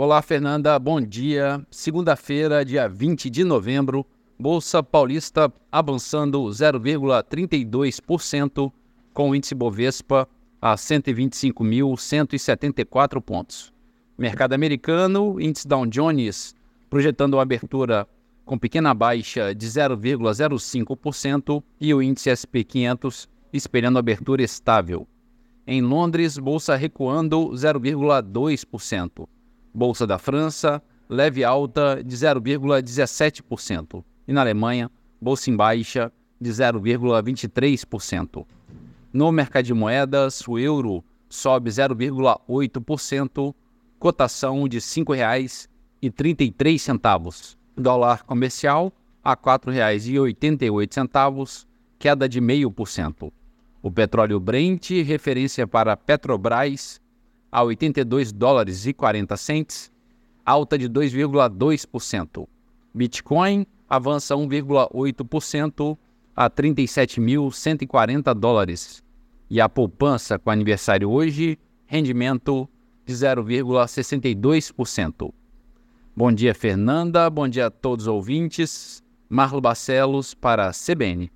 Olá, Fernanda. Bom dia. Segunda-feira, dia 20 de novembro, Bolsa Paulista avançando 0,32%, com o índice Bovespa a 125.174 pontos. Mercado americano, índice Dow Jones projetando uma abertura com pequena baixa de 0,05% e o índice SP 500 espelhando abertura estável. Em Londres, bolsa recuando 0,2%. Bolsa da França, leve alta de 0,17%. E na Alemanha, bolsa em baixa de 0,23%. No mercado de moedas, o euro sobe 0,8%, cotação de R$ 5,33. Dólar comercial a R$ 4,88, queda de 0,5%. O petróleo Brent, referência para Petrobras, a 82 dólares e 40 centes, alta de 2,2%. Bitcoin avança 1,8% a 37.140 dólares. E a poupança com aniversário hoje, rendimento de 0,62%. Bom dia, Fernanda. Bom dia a todos os ouvintes. Marlo Barcelos para a CBN.